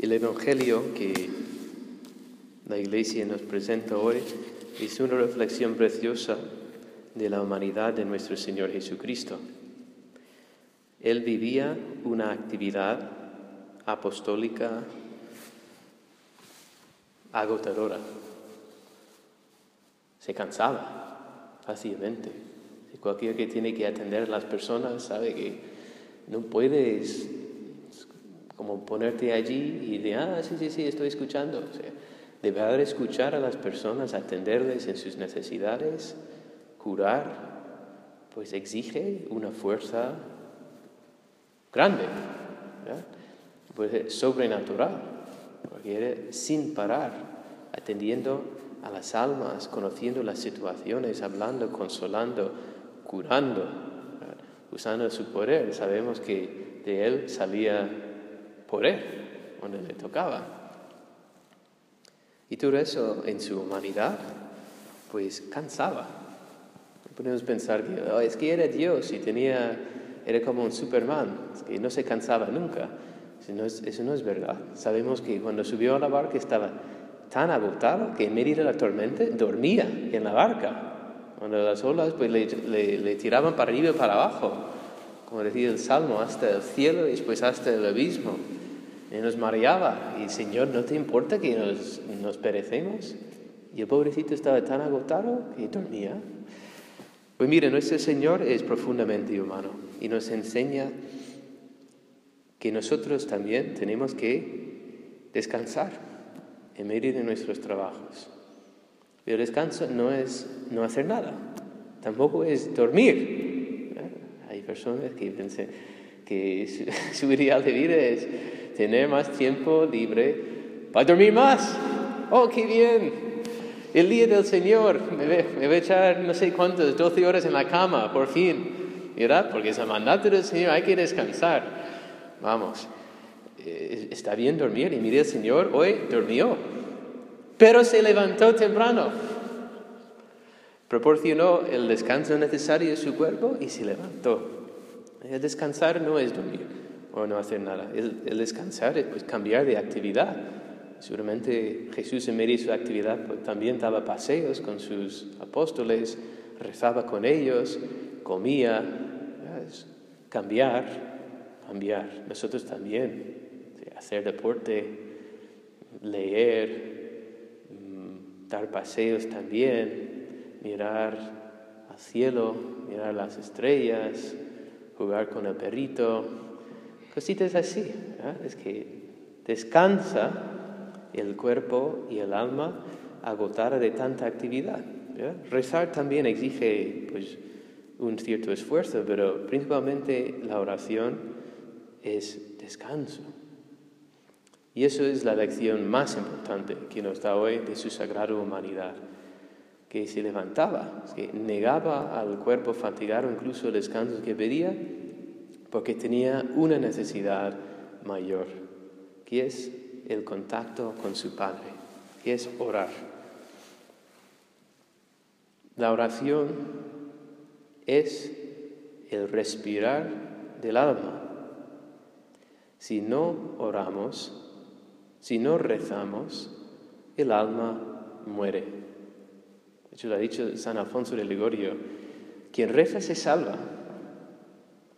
El Evangelio que la Iglesia nos presenta hoy es una reflexión preciosa de la humanidad de nuestro Señor Jesucristo. Él vivía una actividad apostólica agotadora. Se cansaba fácilmente. Cualquiera que tiene que atender a las personas sabe que no puedes como ponerte allí y de, ah, sí, sí, sí, estoy escuchando. O escuchar a las personas, atenderles en sus necesidades, curar, pues exige una fuerza grande, pues sobrenatural, porque sin parar, atendiendo a las almas, conociendo las situaciones, hablando, consolando, curando, usando su poder. Sabemos que de él salía él, donde le tocaba. Y todo eso en su humanidad, pues cansaba. Podemos pensar que oh, es que era Dios y tenía, era como un Superman, que no se cansaba nunca. Eso no, es, eso no es verdad. Sabemos que cuando subió a la barca estaba tan agotado que en medio de la tormenta dormía en la barca. Cuando las olas pues, le, le, le tiraban para arriba y para abajo, como decía el Salmo, hasta el cielo y después hasta el abismo y nos mareaba. Y Señor, ¿no te importa que nos, nos perecemos? Y el pobrecito estaba tan agotado que dormía. Pues mire, nuestro Señor es profundamente humano y nos enseña que nosotros también tenemos que descansar en medio de nuestros trabajos. Pero descanso no es no hacer nada, tampoco es dormir. Hay personas que piensan que su, su ideal de vida es tener más tiempo libre para dormir más. ¡Oh, qué bien! El día del Señor, me voy, a echar no sé cuántas, 12 horas en la cama, por fin. ¿Verdad? Porque es el mandato del Señor, hay que descansar. Vamos, eh, está bien dormir. Y mire, el Señor hoy durmió, pero se levantó temprano. Proporcionó el descanso necesario de su cuerpo y se levantó. El descansar no es dormir o no hacer nada. El, descansar es cambiar de actividad. Seguramente Jesús en medio de su actividad pues, también daba paseos con sus apóstoles, rezaba con ellos, comía. cambiar, cambiar. Nosotros también, hacer deporte, leer, mm, dar paseos también, mirar al cielo, mirar las estrellas, jugar con el perrito, Cositas así. ¿eh? Es que descansa el cuerpo y el alma agotada de tanta actividad. Rezar también exige pues, un cierto esfuerzo, pero principalmente la oración es descanso. Y eso es la lección más importante que nos da hoy de su sagrada humanidad, que se levantaba, que negaba al cuerpo fatigado incluso el descanso que pedía porque tenía una necesidad mayor, que es el contacto con su Padre, que es orar. La oración es el respirar del alma. Si no oramos, si no rezamos, el alma muere. De hecho, lo ha dicho San Alfonso de Ligorio, quien reza se salva,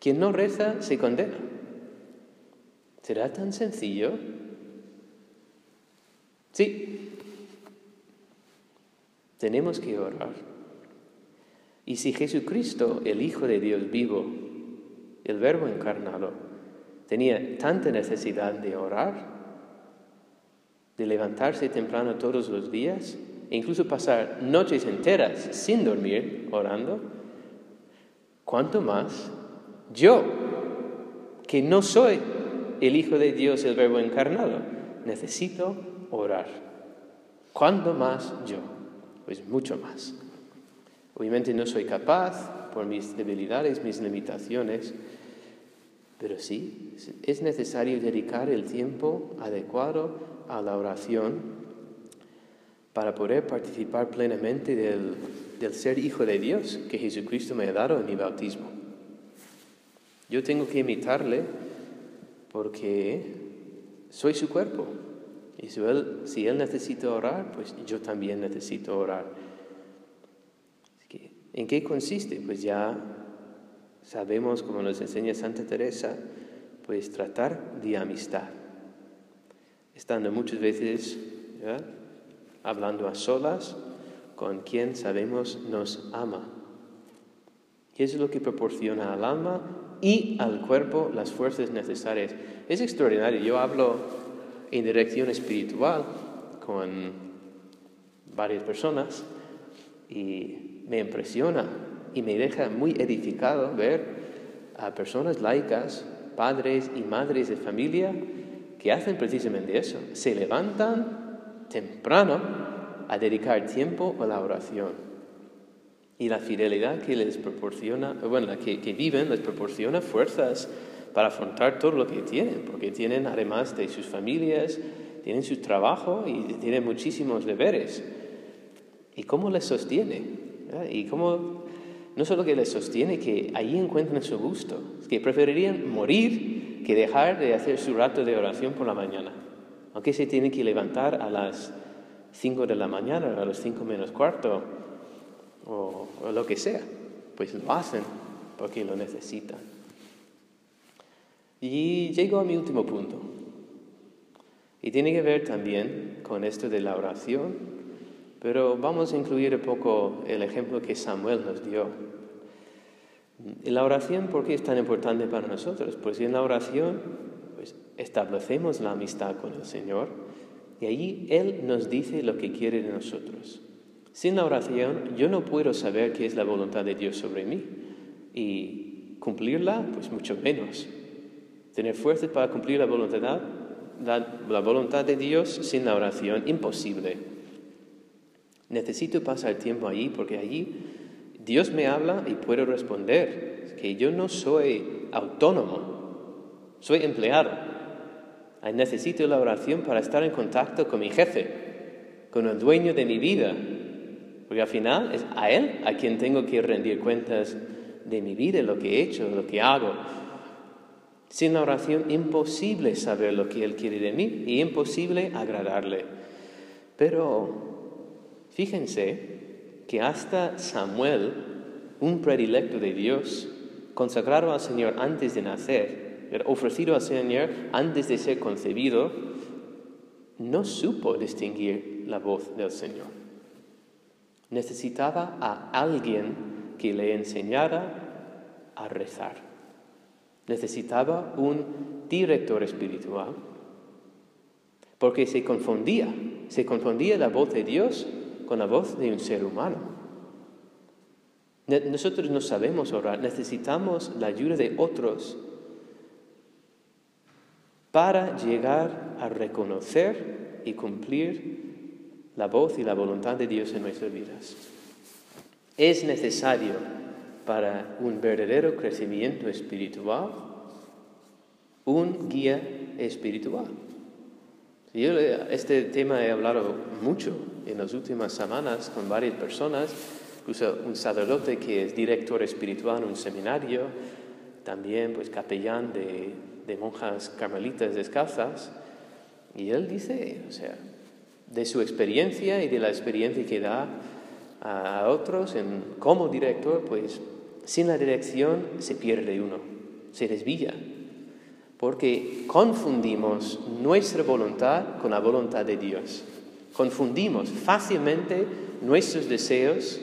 quien no reza se condena. ¿Será tan sencillo? Sí. Tenemos que orar. Y si Jesucristo, el Hijo de Dios vivo, el Verbo encarnado, tenía tanta necesidad de orar, de levantarse temprano todos los días, e incluso pasar noches enteras sin dormir orando, ¿cuánto más yo, que no soy el Hijo de Dios, el Verbo encarnado, necesito orar. ¿Cuándo más yo? Pues mucho más. Obviamente no soy capaz por mis debilidades, mis limitaciones, pero sí, es necesario dedicar el tiempo adecuado a la oración para poder participar plenamente del, del ser hijo de Dios que Jesucristo me ha dado en mi bautismo. Yo tengo que imitarle porque soy su cuerpo. Y si él, si él necesita orar, pues yo también necesito orar. ¿En qué consiste? Pues ya sabemos, como nos enseña Santa Teresa, pues tratar de amistad. Estando muchas veces hablando a solas con quien sabemos nos ama. Eso es lo que proporciona al alma y al cuerpo las fuerzas necesarias. Es extraordinario. Yo hablo en dirección espiritual con varias personas y me impresiona y me deja muy edificado ver a personas laicas, padres y madres de familia, que hacen precisamente eso. Se levantan temprano a dedicar tiempo a la oración. Y la fidelidad que les proporciona, bueno, que, que viven les proporciona fuerzas para afrontar todo lo que tienen, porque tienen además de sus familias, tienen su trabajo y tienen muchísimos deberes. ¿Y cómo les sostiene? Y cómo, no solo que les sostiene, que allí encuentran su gusto, que preferirían morir que dejar de hacer su rato de oración por la mañana, aunque se tienen que levantar a las 5 de la mañana, a las 5 menos cuarto, o, lo que sea, pues lo hacen porque lo necesitan. Y llego a mi último punto. Y tiene que ver también con esto de la oración, pero vamos a incluir un poco el ejemplo que Samuel nos dio. La oración, ¿por qué es tan importante para nosotros? Pues en la oración pues, establecemos la amistad con el Señor y allí Él nos dice lo que quiere de nosotros. Sin la oración yo no puedo saber qué es la voluntad de Dios sobre mí y cumplirla, pues mucho menos. Tener fuerza para cumplir la voluntad, la, voluntad de Dios sin la oración, imposible. Necesito pasar tiempo allí porque allí Dios me habla y puedo responder. que yo no soy autónomo, soy empleado. Necesito la oración para estar en contacto con mi jefe, con el dueño de mi vida, porque al final es a Él a quien tengo que rendir cuentas de mi vida, lo que he hecho, lo que hago. Sin la oración, imposible saber lo que Él quiere de mí y imposible agradarle. Pero fíjense que hasta Samuel, un predilecto de Dios, consagrado al Señor antes de nacer, ofrecido al Señor antes de ser concebido, no supo distinguir la voz del Señor. Necesitaba a alguien que le enseñara a rezar. Necesitaba un director espiritual. Porque se confundía, se confundía la voz de Dios con la voz de un ser humano. Nosotros no sabemos orar, necesitamos la ayuda de otros para llegar a reconocer y cumplir la voz y la voluntad de Dios en nuestras vidas. Es necesario para un verdadero crecimiento espiritual un guía espiritual. Yo este tema he hablado mucho en las últimas semanas con varias personas, incluso un sacerdote que es director espiritual en un seminario, también pues capellán de, de monjas carmelitas descalzas, y él dice, o sea, de su experiencia y de la experiencia que da a otros en, como director, pues sin la dirección se pierde uno, se desvía, porque confundimos nuestra voluntad con la voluntad de Dios. Confundimos fácilmente nuestros deseos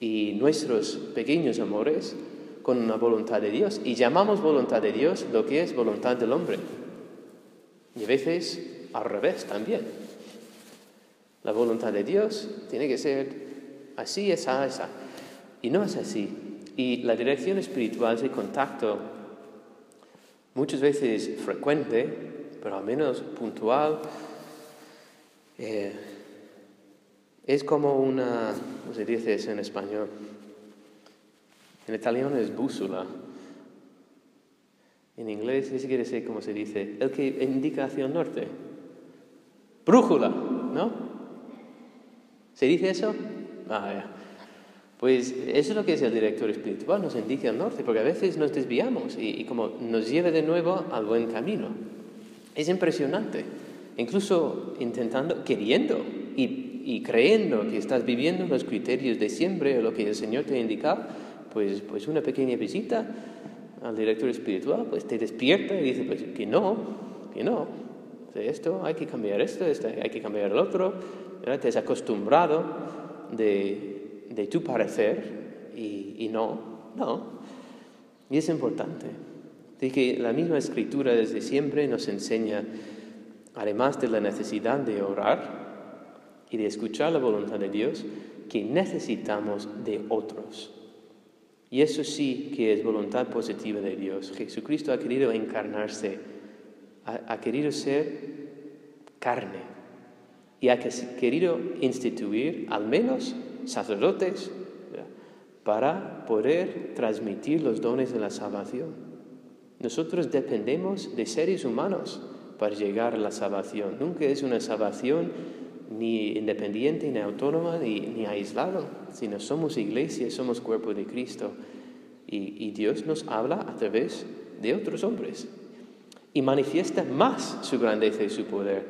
y nuestros pequeños amores con la voluntad de Dios y llamamos voluntad de Dios lo que es voluntad del hombre. Y a veces al revés también. La voluntad de Dios tiene que ser así, esa, esa. Y no es así. Y la dirección espiritual, ese contacto, muchas veces frecuente, pero al menos puntual, eh, es como una, ¿cómo se dice eso en español? En italiano es bússola. En inglés, ese quiere decir cómo se dice, el que indica hacia el norte. Brújula. ¿Se dice eso? Ah, pues eso es lo que es el director espiritual, nos indica el norte, porque a veces nos desviamos y, como nos lleva de nuevo al buen camino. Es impresionante. Incluso intentando, queriendo y, y creyendo que estás viviendo los criterios de siempre o lo que el Señor te ha indicado, pues, pues una pequeña visita al director espiritual, pues te despierta y dice, pues que no, que no, de esto hay que cambiar esto, esto hay que cambiar el otro, te has acostumbrado de, tu parecer y, no, no. Y es importante. De que la misma escritura desde siempre nos enseña, además de la necesidad de orar y de escuchar la voluntad de Dios, que necesitamos de otros. Y eso sí que es voluntad positiva de Dios. Jesucristo ha querido encarnarse, ha, querido ser carne y ha querido instituir al menos sacerdotes para poder transmitir los dones de la salvación. Nosotros dependemos de seres humanos para llegar a la salvación. Nunca es una salvación ni independiente, ni autónoma, ni, ni aislado, sino somos iglesia, somos cuerpo de Cristo. Y, Dios nos habla a través de otros hombres y manifiesta más su grandeza y su poder.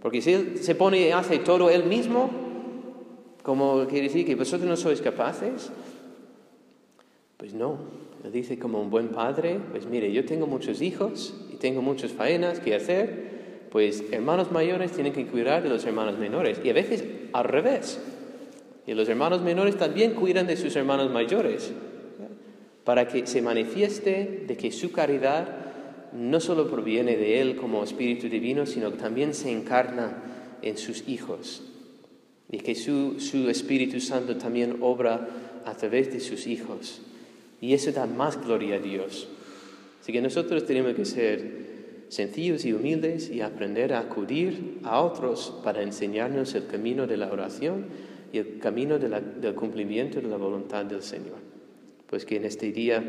Porque si Él se pone y hace todo Él mismo, como quiere decir que vosotros no sois capaces, pues no. Él dice como un buen padre, pues mire, yo tengo muchos hijos y tengo muchas faenas que hacer, pues hermanos mayores tienen que cuidar de los hermanos menores. Y a veces al revés. Y los hermanos menores también cuidan de sus hermanos mayores. Para que se manifieste de que su caridad no solo proviene de Él como Espíritu Divino, sino que también se encarna en sus hijos. Y que su, su Espíritu Santo también obra a través de sus hijos. Y eso da más gloria a Dios. Así que nosotros tenemos que ser sencillos y humildes y aprender a acudir a otros para enseñarnos el camino de la oración y el camino del cumplimiento de la voluntad del Señor. Pues que en este día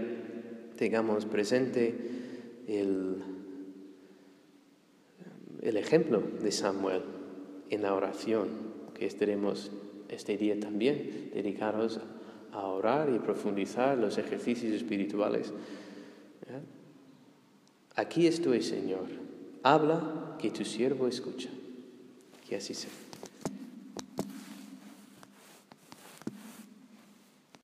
tengamos presente el, el ejemplo de Samuel en la oración, que estaremos este día también dedicados a orar y profundizar los ejercicios espirituales. Aquí estoy, Señor. Habla que tu siervo escucha. Que así sea.